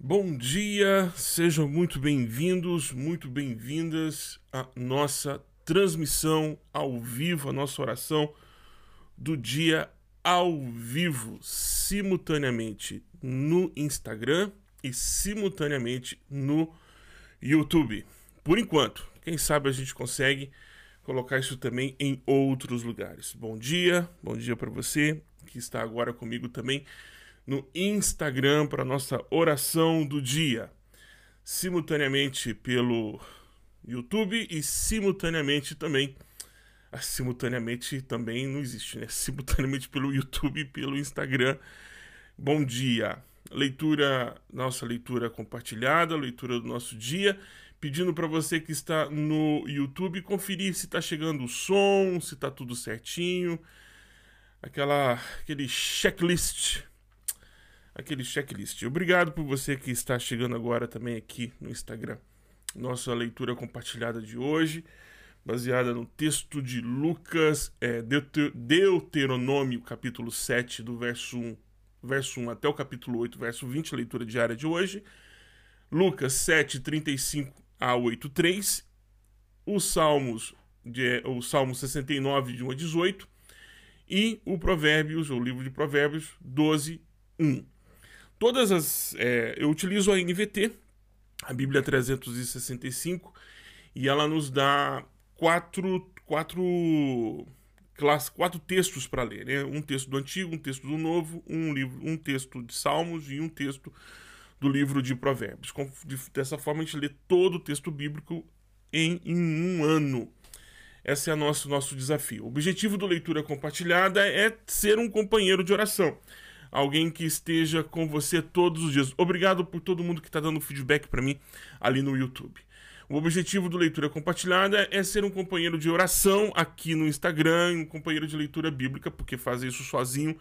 Bom dia, sejam muito bem-vindos, muito bem-vindas à nossa transmissão ao vivo, a nossa oração do dia ao vivo, simultaneamente no Instagram e simultaneamente no YouTube. Por enquanto, quem sabe a gente consegue colocar isso também em outros lugares. Bom dia, bom dia para você que está agora comigo também no Instagram para nossa oração do dia, simultaneamente pelo YouTube e simultaneamente também ah, simultaneamente também não existe, né? Simultaneamente pelo YouTube e pelo Instagram. Bom dia. Leitura, nossa leitura compartilhada, leitura do nosso dia pedindo para você que está no YouTube conferir se está chegando o som, se está tudo certinho, aquela aquele checklist, aquele checklist. Obrigado por você que está chegando agora também aqui no Instagram. Nossa leitura compartilhada de hoje, baseada no texto de Lucas, é, Deuteronômio, capítulo 7, do verso 1, verso 1 até o capítulo 8, verso 20, leitura diária de hoje. Lucas 7, 35 a 8.3, os Salmos, de, o Salmo 69, de 1 a 18, e o Provérbios, o livro de Provérbios 12, 1. Todas as. É, eu utilizo a NVT, a Bíblia 365, e ela nos dá quatro, quatro, class, quatro textos para ler. Né? Um texto do Antigo, um texto do Novo, um, livro, um texto de Salmos e um texto do livro de Provérbios. Dessa forma, a gente lê todo o texto bíblico em, em um ano. Esse é o nosso, nosso desafio. O objetivo do Leitura Compartilhada é ser um companheiro de oração. Alguém que esteja com você todos os dias. Obrigado por todo mundo que está dando feedback para mim ali no YouTube. O objetivo do Leitura Compartilhada é ser um companheiro de oração aqui no Instagram, um companheiro de leitura bíblica, porque fazer isso sozinho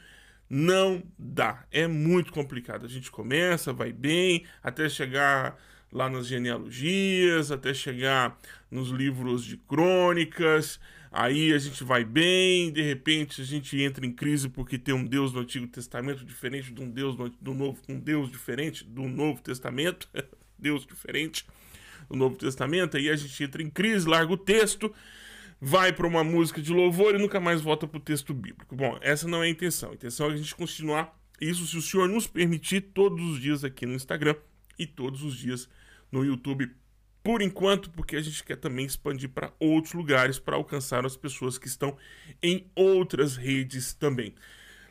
não dá. É muito complicado. A gente começa, vai bem, até chegar lá nas genealogias, até chegar nos livros de crônicas. Aí a gente vai bem, de repente a gente entra em crise porque tem um Deus no Antigo Testamento diferente de um Deus no, do Novo, um Deus diferente do Novo Testamento, Deus diferente do Novo Testamento. Aí a gente entra em crise, larga o texto vai para uma música de louvor e nunca mais volta para o texto bíblico. Bom, essa não é a intenção. A intenção é a gente continuar isso, se o Senhor nos permitir, todos os dias aqui no Instagram e todos os dias no YouTube. Por enquanto, porque a gente quer também expandir para outros lugares para alcançar as pessoas que estão em outras redes também.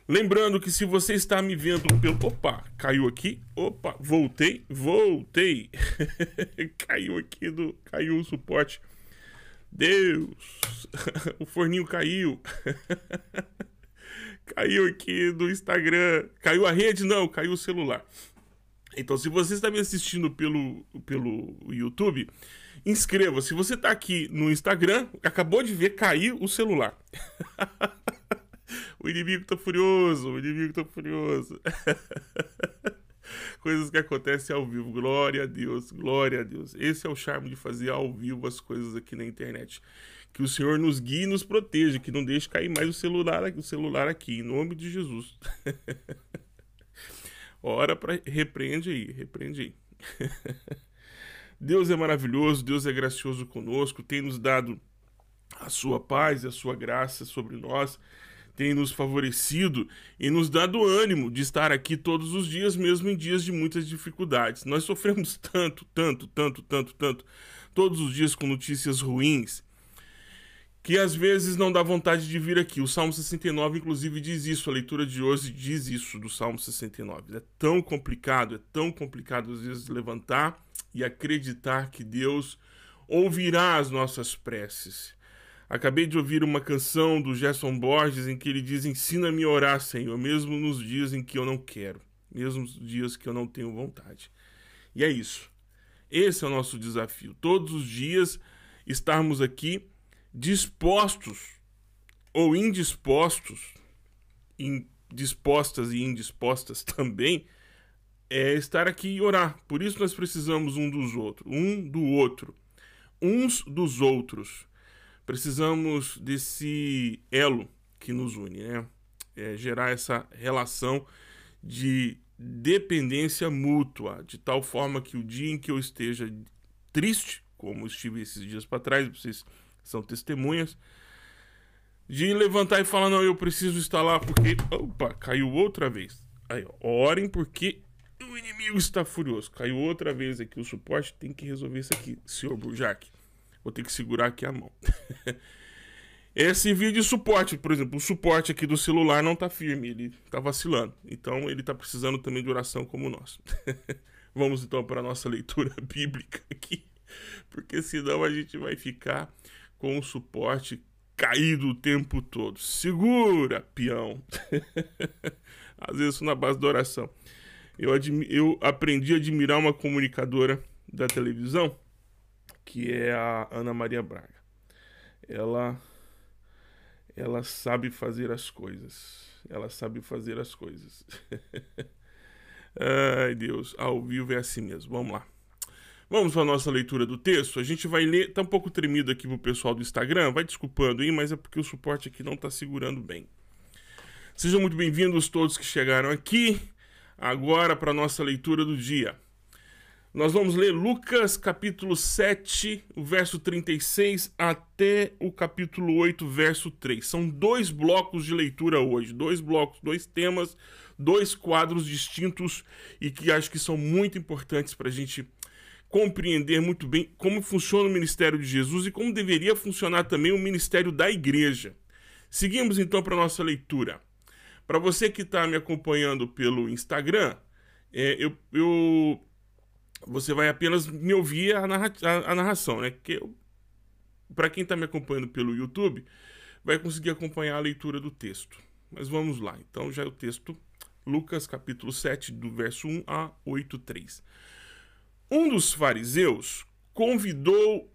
Lembrando que se você está me vendo pelo. Opa, caiu aqui. Opa, voltei, voltei. caiu aqui do. Caiu o suporte Deus, o forninho caiu. caiu aqui do Instagram. Caiu a rede? Não, caiu o celular. Então, se você está me assistindo pelo, pelo YouTube, inscreva. Se você está aqui no Instagram, acabou de ver cair o celular. o inimigo está furioso, o inimigo está furioso. coisas que acontecem ao vivo. Glória a Deus, glória a Deus. Esse é o charme de fazer ao vivo as coisas aqui na internet. Que o Senhor nos guie e nos proteja, que não deixe cair mais o celular, o celular aqui, em nome de Jesus. Ora para repreende aí, repreende aí. Deus é maravilhoso, Deus é gracioso conosco, tem nos dado a sua paz e a sua graça sobre nós tem nos favorecido e nos dado ânimo de estar aqui todos os dias, mesmo em dias de muitas dificuldades. Nós sofremos tanto, tanto, tanto, tanto, tanto, todos os dias com notícias ruins, que às vezes não dá vontade de vir aqui. O Salmo 69, inclusive, diz isso, a leitura de hoje diz isso do Salmo 69. É tão complicado, é tão complicado às vezes levantar e acreditar que Deus ouvirá as nossas preces. Acabei de ouvir uma canção do Gerson Borges em que ele diz: Ensina-me a orar, Senhor, mesmo nos dias em que eu não quero, mesmo nos dias que eu não tenho vontade. E é isso. Esse é o nosso desafio. Todos os dias estarmos aqui dispostos ou indispostos, dispostas e indispostas também, é estar aqui e orar. Por isso nós precisamos um dos outros, um do outro, uns dos outros precisamos desse elo que nos une, né? É, gerar essa relação de dependência mútua, de tal forma que o dia em que eu esteja triste, como estive esses dias para trás, vocês são testemunhas, de levantar e falar: Não, eu preciso lá porque. Opa, caiu outra vez. Aí, ó, orem porque o inimigo está furioso. Caiu outra vez aqui o suporte, tem que resolver isso aqui, senhor Burjac. Vou ter que segurar aqui a mão. Esse vídeo de suporte, por exemplo, o suporte aqui do celular não tá firme, ele tá vacilando. Então ele tá precisando também de oração como nós. Vamos então para a nossa leitura bíblica aqui, porque senão a gente vai ficar com o suporte caído o tempo todo. Segura, peão. Às vezes na base da oração. Eu, eu aprendi a admirar uma comunicadora da televisão, que é a Ana Maria Braga. Ela ela sabe fazer as coisas. Ela sabe fazer as coisas. Ai, Deus, ao vivo é assim mesmo. Vamos lá. Vamos para a nossa leitura do texto. A gente vai ler. Tá um pouco tremido aqui pro pessoal do Instagram. Vai desculpando aí, mas é porque o suporte aqui não está segurando bem. Sejam muito bem-vindos todos que chegaram aqui. Agora para a nossa leitura do dia. Nós vamos ler Lucas capítulo 7, verso 36 até o capítulo 8, verso 3. São dois blocos de leitura hoje, dois blocos, dois temas, dois quadros distintos e que acho que são muito importantes para a gente compreender muito bem como funciona o ministério de Jesus e como deveria funcionar também o ministério da igreja. Seguimos então para a nossa leitura. Para você que está me acompanhando pelo Instagram, é, eu, eu você vai apenas me ouvir a, narra a, a narração, né? Que para quem está me acompanhando pelo YouTube, vai conseguir acompanhar a leitura do texto. Mas vamos lá. Então já é o texto Lucas capítulo 7, do verso 1 a 8, 3. Um dos fariseus convidou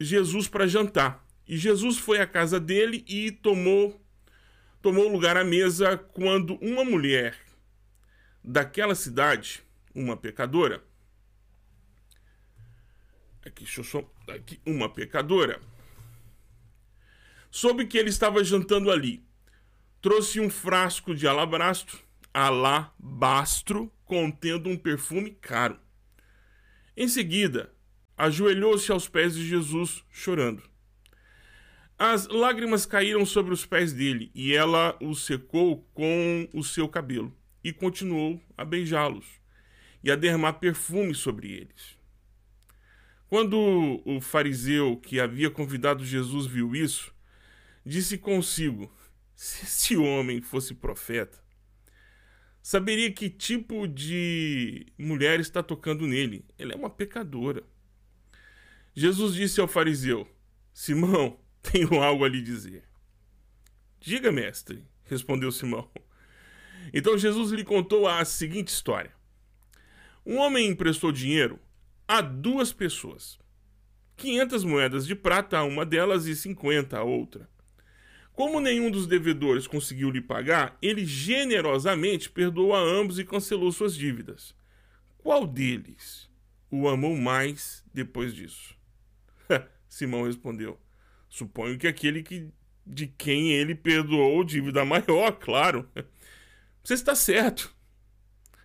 Jesus para jantar. E Jesus foi à casa dele e tomou tomou lugar à mesa quando uma mulher daquela cidade, uma pecadora, aqui, deixa eu só, aqui, uma pecadora, soube que ele estava jantando ali. Trouxe um frasco de alabastro, alabastro contendo um perfume caro. Em seguida, ajoelhou-se aos pés de Jesus, chorando. As lágrimas caíram sobre os pés dele e ela os secou com o seu cabelo e continuou a beijá-los e a derramar perfume sobre eles. Quando o fariseu que havia convidado Jesus viu isso, disse consigo: se esse homem fosse profeta, saberia que tipo de mulher está tocando nele. Ela é uma pecadora. Jesus disse ao fariseu: Simão, tenho algo a lhe dizer. Diga, mestre, respondeu Simão. Então Jesus lhe contou a seguinte história: Um homem emprestou dinheiro a duas pessoas. 500 moedas de prata a uma delas e 50 a outra. Como nenhum dos devedores conseguiu lhe pagar, ele generosamente perdoou a ambos e cancelou suas dívidas. Qual deles o amou mais depois disso? Simão respondeu: Suponho que aquele que, de quem ele perdoou dívida maior, claro. Você está certo,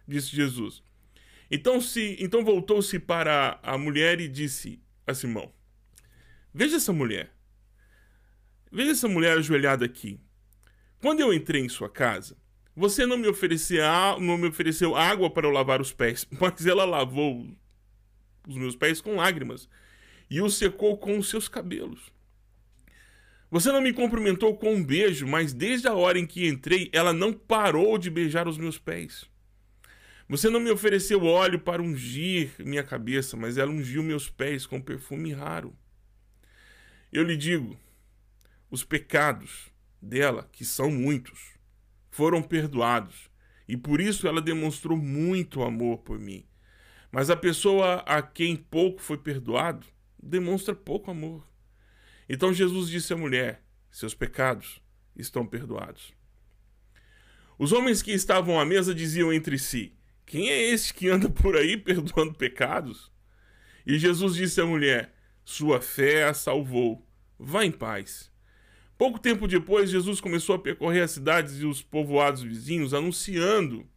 disse Jesus. Então, se, então voltou-se para a mulher e disse a Simão: Veja essa mulher. Veja essa mulher ajoelhada aqui. Quando eu entrei em sua casa, você não me, ofereceu, não me ofereceu água para eu lavar os pés, mas ela lavou os meus pés com lágrimas e os secou com os seus cabelos. Você não me cumprimentou com um beijo, mas desde a hora em que entrei, ela não parou de beijar os meus pés. Você não me ofereceu óleo para ungir minha cabeça, mas ela ungiu meus pés com perfume raro. Eu lhe digo: os pecados dela, que são muitos, foram perdoados, e por isso ela demonstrou muito amor por mim. Mas a pessoa a quem pouco foi perdoado demonstra pouco amor. Então Jesus disse à mulher: Seus pecados estão perdoados. Os homens que estavam à mesa diziam entre si: quem é esse que anda por aí perdoando pecados? E Jesus disse à mulher: Sua fé a salvou. Vá em paz. Pouco tempo depois, Jesus começou a percorrer as cidades e os povoados vizinhos, anunciando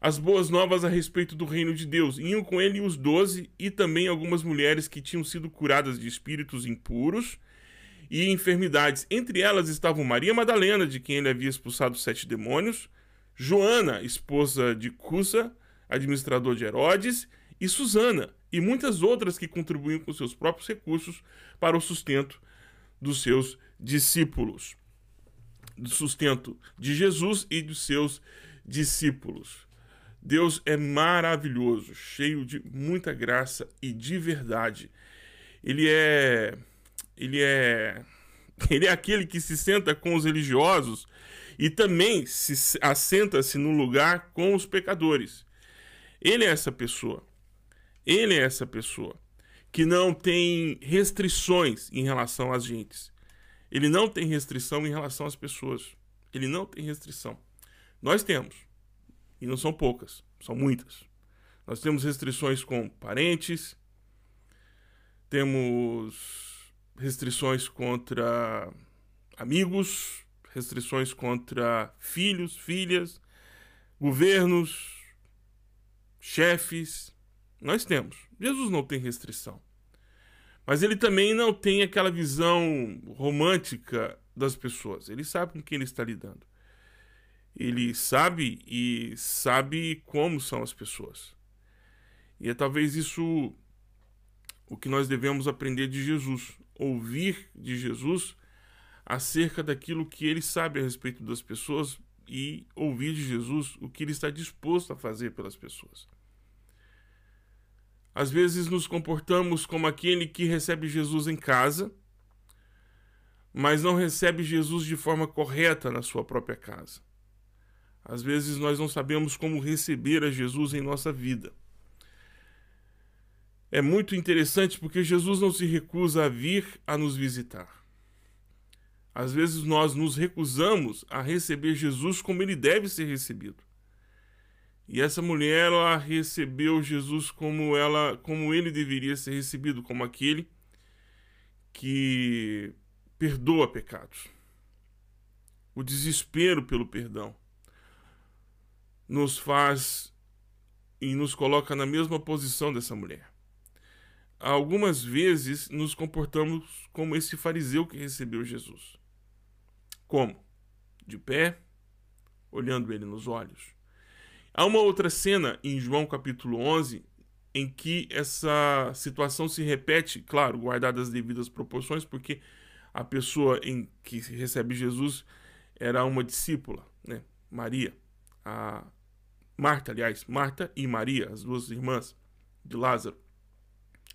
as boas novas a respeito do reino de Deus. Iam com ele os doze e também algumas mulheres que tinham sido curadas de espíritos impuros e enfermidades. Entre elas estavam Maria Madalena, de quem ele havia expulsado sete demônios, Joana, esposa de Cusa, administrador de Herodes, e Susana, e muitas outras que contribuíam com seus próprios recursos para o sustento dos seus discípulos. Do sustento de Jesus e dos seus discípulos. Deus é maravilhoso, cheio de muita graça e de verdade. Ele é ele é ele é aquele que se senta com os religiosos e também se assenta-se no lugar com os pecadores. Ele é essa pessoa. Ele é essa pessoa que não tem restrições em relação às gentes. Ele não tem restrição em relação às pessoas. Ele não tem restrição. Nós temos. E não são poucas, são muitas. Nós temos restrições com parentes, temos restrições contra amigos, restrições contra filhos, filhas, governos, chefes. Nós temos. Jesus não tem restrição. Mas ele também não tem aquela visão romântica das pessoas. Ele sabe com quem ele está lidando. Ele sabe e sabe como são as pessoas. E é talvez isso o que nós devemos aprender de Jesus, ouvir de Jesus acerca daquilo que ele sabe a respeito das pessoas e ouvir de Jesus o que ele está disposto a fazer pelas pessoas. Às vezes nos comportamos como aquele que recebe Jesus em casa, mas não recebe Jesus de forma correta na sua própria casa. Às vezes nós não sabemos como receber a Jesus em nossa vida. É muito interessante porque Jesus não se recusa a vir a nos visitar. Às vezes nós nos recusamos a receber Jesus como ele deve ser recebido. E essa mulher ela recebeu Jesus como ela, como ele deveria ser recebido, como aquele que perdoa pecados. O desespero pelo perdão nos faz e nos coloca na mesma posição dessa mulher. Algumas vezes nos comportamos como esse fariseu que recebeu Jesus. Como? De pé, olhando ele nos olhos. Há uma outra cena em João capítulo 11 em que essa situação se repete, claro, guardadas as devidas proporções, porque a pessoa em que recebe Jesus era uma discípula, né? Maria a Marta, aliás, Marta e Maria, as duas irmãs de Lázaro.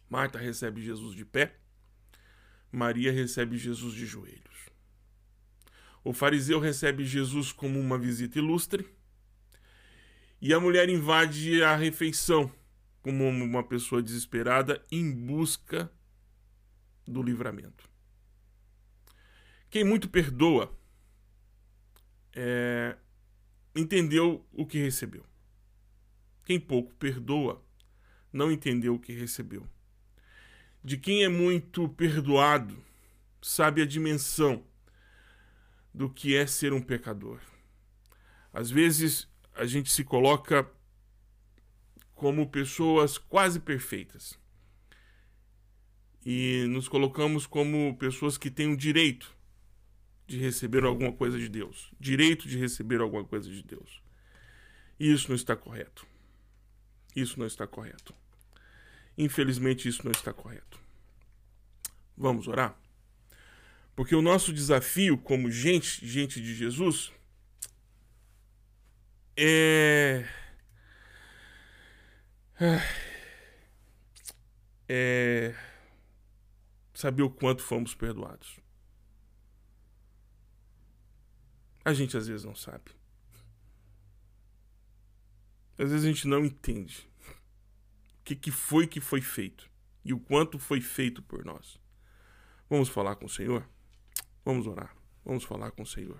Marta recebe Jesus de pé, Maria recebe Jesus de joelhos. O fariseu recebe Jesus como uma visita ilustre, e a mulher invade a refeição como uma pessoa desesperada em busca do livramento. Quem muito perdoa é, entendeu o que recebeu. Quem pouco perdoa não entendeu o que recebeu. De quem é muito perdoado sabe a dimensão do que é ser um pecador. Às vezes a gente se coloca como pessoas quase perfeitas. E nos colocamos como pessoas que têm o direito de receber alguma coisa de Deus, direito de receber alguma coisa de Deus. E isso não está correto. Isso não está correto. Infelizmente, isso não está correto. Vamos orar? Porque o nosso desafio como gente, gente de Jesus, é. É. Saber o quanto fomos perdoados. A gente às vezes não sabe. Às vezes a gente não entende o que, que foi que foi feito e o quanto foi feito por nós. Vamos falar com o Senhor? Vamos orar. Vamos falar com o Senhor.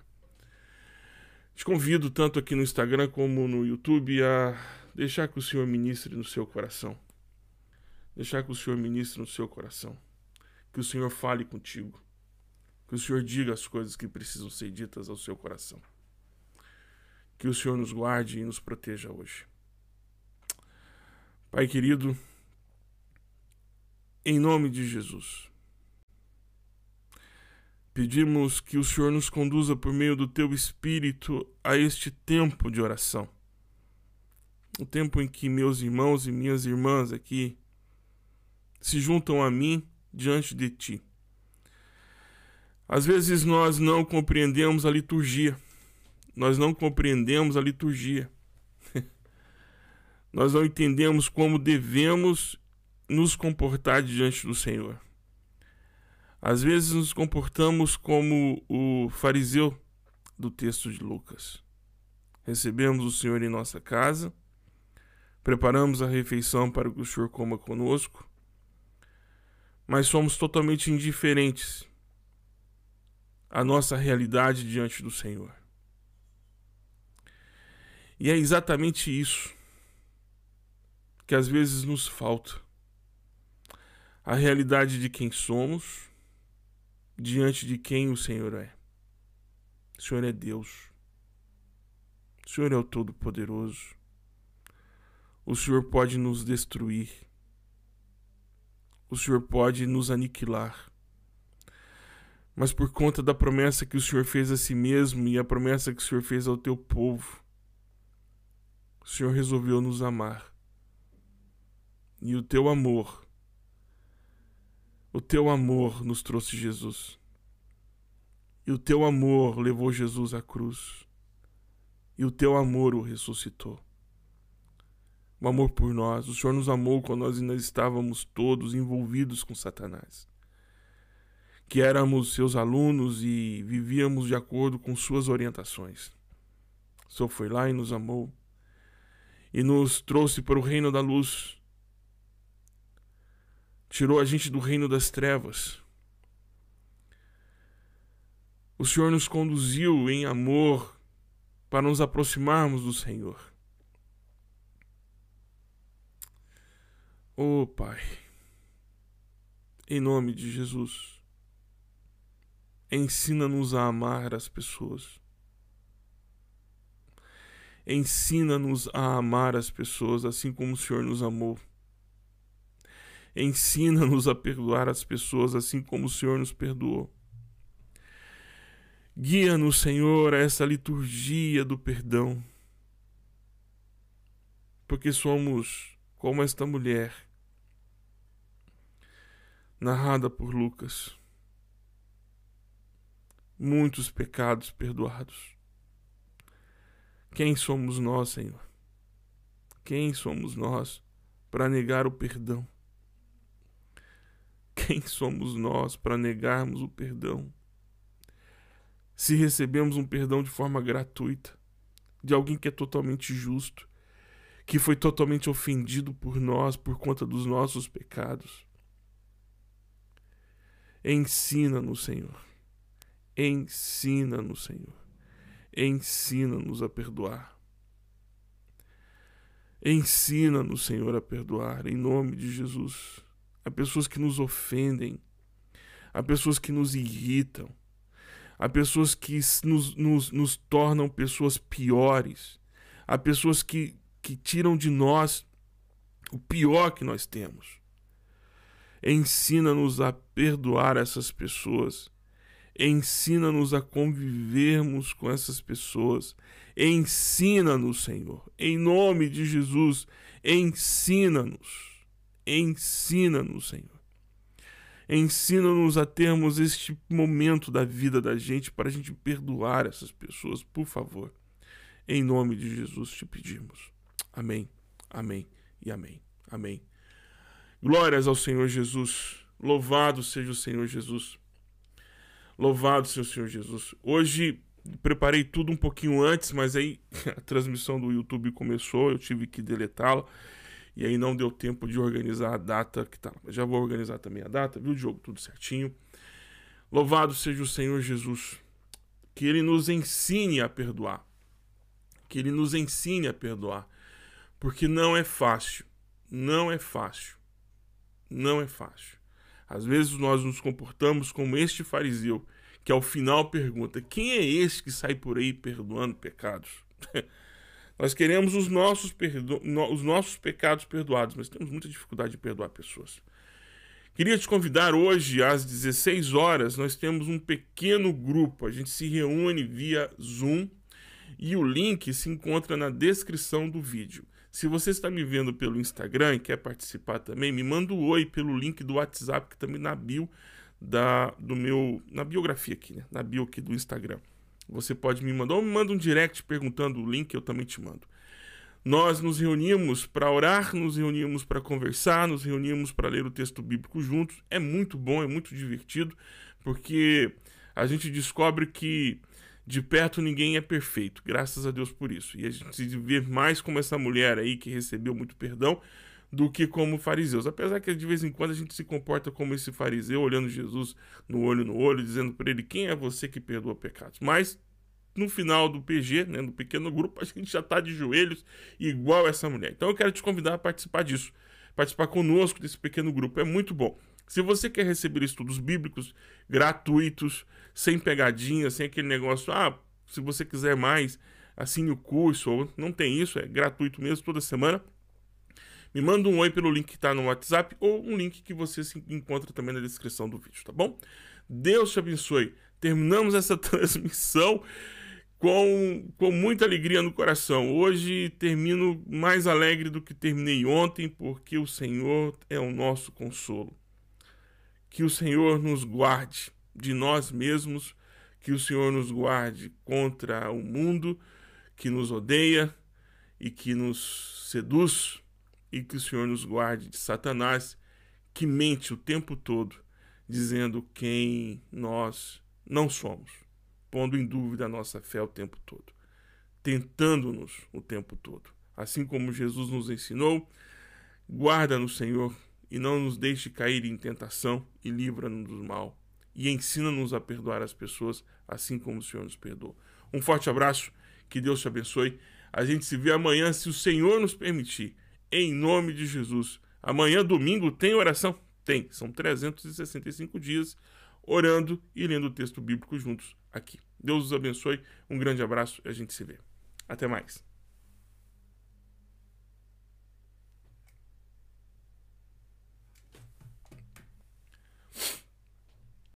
Te convido tanto aqui no Instagram como no YouTube a deixar que o Senhor ministre no seu coração. Deixar que o Senhor ministre no seu coração. Que o Senhor fale contigo. Que o Senhor diga as coisas que precisam ser ditas ao seu coração. Que o Senhor nos guarde e nos proteja hoje. Pai querido, em nome de Jesus, pedimos que o Senhor nos conduza por meio do teu Espírito a este tempo de oração. O tempo em que meus irmãos e minhas irmãs aqui se juntam a mim diante de ti. Às vezes nós não compreendemos a liturgia. Nós não compreendemos a liturgia nós não entendemos como devemos nos comportar diante do Senhor. Às vezes nos comportamos como o fariseu do texto de Lucas. Recebemos o Senhor em nossa casa, preparamos a refeição para que o Senhor coma conosco, mas somos totalmente indiferentes à nossa realidade diante do Senhor. E é exatamente isso que às vezes nos falta. A realidade de quem somos diante de quem o Senhor é. O Senhor é Deus. O Senhor é o Todo-Poderoso. O Senhor pode nos destruir. O Senhor pode nos aniquilar. Mas por conta da promessa que o Senhor fez a si mesmo e a promessa que o Senhor fez ao teu povo, o Senhor resolveu nos amar e o teu amor. O teu amor nos trouxe Jesus. E o teu amor levou Jesus à cruz. E o teu amor o ressuscitou. O amor por nós. O Senhor nos amou quando nós ainda estávamos todos envolvidos com Satanás. Que éramos seus alunos e vivíamos de acordo com suas orientações. O Senhor foi lá e nos amou. E nos trouxe para o reino da luz tirou a gente do reino das trevas. O Senhor nos conduziu em amor para nos aproximarmos do Senhor. Oh Pai, em nome de Jesus, ensina-nos a amar as pessoas. Ensina-nos a amar as pessoas assim como o Senhor nos amou. Ensina-nos a perdoar as pessoas assim como o Senhor nos perdoou. Guia-nos, Senhor, a essa liturgia do perdão. Porque somos como esta mulher, narrada por Lucas. Muitos pecados perdoados. Quem somos nós, Senhor? Quem somos nós para negar o perdão? Quem somos nós para negarmos o perdão? Se recebemos um perdão de forma gratuita, de alguém que é totalmente justo, que foi totalmente ofendido por nós por conta dos nossos pecados. Ensina-nos, Senhor. Ensina-nos, Senhor. Ensina-nos a perdoar. Ensina-nos, Senhor, a perdoar, em nome de Jesus há pessoas que nos ofendem, há pessoas que nos irritam, há pessoas que nos, nos, nos tornam pessoas piores, há pessoas que, que tiram de nós o pior que nós temos. Ensina-nos a perdoar essas pessoas. Ensina-nos a convivermos com essas pessoas. Ensina-nos, Senhor. Em nome de Jesus, ensina-nos. Ensina-nos, Senhor. Ensina-nos a termos este momento da vida da gente para a gente perdoar essas pessoas, por favor. Em nome de Jesus te pedimos. Amém, amém e amém. Amém. Glórias ao Senhor Jesus. Louvado seja o Senhor Jesus. Louvado seja o Senhor Jesus. Hoje preparei tudo um pouquinho antes, mas aí a transmissão do YouTube começou, eu tive que deletá-la. E aí não deu tempo de organizar a data que tá. Já vou organizar também a data, viu, Diogo? Tudo certinho. Louvado seja o Senhor Jesus. Que ele nos ensine a perdoar. Que ele nos ensine a perdoar. Porque não é fácil. Não é fácil. Não é fácil. Às vezes nós nos comportamos como este fariseu, que ao final pergunta: quem é esse que sai por aí perdoando pecados? Nós queremos os nossos, perdo... os nossos pecados perdoados, mas temos muita dificuldade de perdoar pessoas. Queria te convidar hoje às 16 horas, nós temos um pequeno grupo, a gente se reúne via Zoom e o link se encontra na descrição do vídeo. Se você está me vendo pelo Instagram e quer participar também, me manda um oi pelo link do WhatsApp que também na bio da do meu na biografia aqui, né? Na bio aqui do Instagram. Você pode me mandar ou me manda um direct perguntando o link, eu também te mando. Nós nos reunimos para orar, nos reunimos para conversar, nos reunimos para ler o texto bíblico juntos. É muito bom, é muito divertido, porque a gente descobre que de perto ninguém é perfeito, graças a Deus por isso. E a gente se vê mais como essa mulher aí que recebeu muito perdão do que como fariseus. Apesar que de vez em quando a gente se comporta como esse fariseu, olhando Jesus no olho no olho, dizendo para ele: Quem é você que perdoa pecados? Mas no final do PG, né, no pequeno grupo, a gente já está de joelhos igual essa mulher. Então eu quero te convidar a participar disso, participar conosco desse pequeno grupo. É muito bom. Se você quer receber estudos bíblicos gratuitos, sem pegadinha, sem aquele negócio, ah, se você quiser mais, assine o curso, ou não tem isso, é gratuito mesmo toda semana. Me manda um oi pelo link que está no WhatsApp ou um link que você encontra também na descrição do vídeo, tá bom? Deus te abençoe. Terminamos essa transmissão com, com muita alegria no coração. Hoje termino mais alegre do que terminei ontem, porque o Senhor é o nosso consolo que o Senhor nos guarde de nós mesmos, que o Senhor nos guarde contra o mundo que nos odeia e que nos seduz, e que o Senhor nos guarde de Satanás, que mente o tempo todo, dizendo quem nós não somos, pondo em dúvida a nossa fé o tempo todo, tentando-nos o tempo todo. Assim como Jesus nos ensinou, guarda no Senhor e não nos deixe cair em tentação e livra-nos do mal. E ensina-nos a perdoar as pessoas, assim como o Senhor nos perdoou. Um forte abraço, que Deus te abençoe. A gente se vê amanhã, se o Senhor nos permitir, em nome de Jesus. Amanhã, domingo, tem oração? Tem. São 365 dias orando e lendo o texto bíblico juntos aqui. Deus os abençoe. Um grande abraço e a gente se vê. Até mais.